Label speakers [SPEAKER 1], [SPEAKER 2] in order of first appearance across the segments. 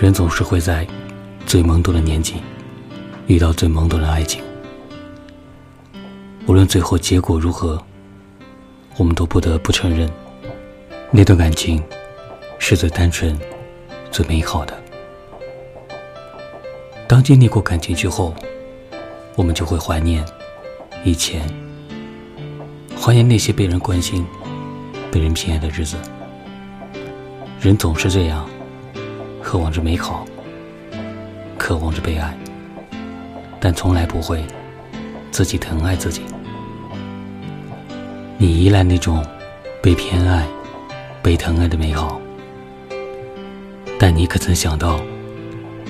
[SPEAKER 1] 人总是会在最懵懂的年纪遇到最懵懂的爱情。无论最后结果如何，我们都不得不承认，那段感情是最单纯、最美好的。当经历过感情之后，我们就会怀念以前，怀念那些被人关心、被人偏爱的日子。人总是这样，渴望着美好，渴望着被爱，但从来不会自己疼爱自己。你依赖那种被偏爱、被疼爱的美好，但你可曾想到，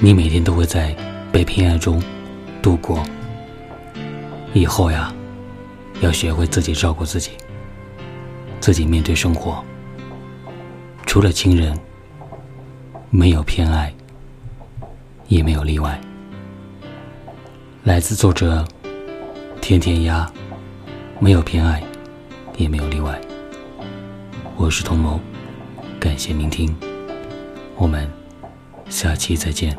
[SPEAKER 1] 你每天都会在被偏爱中度过？以后呀，要学会自己照顾自己，自己面对生活。除了亲人，没有偏爱，也没有例外。来自作者甜甜鸭，没有偏爱。也没有例外。我是童谋，感谢聆听，我们下期再见。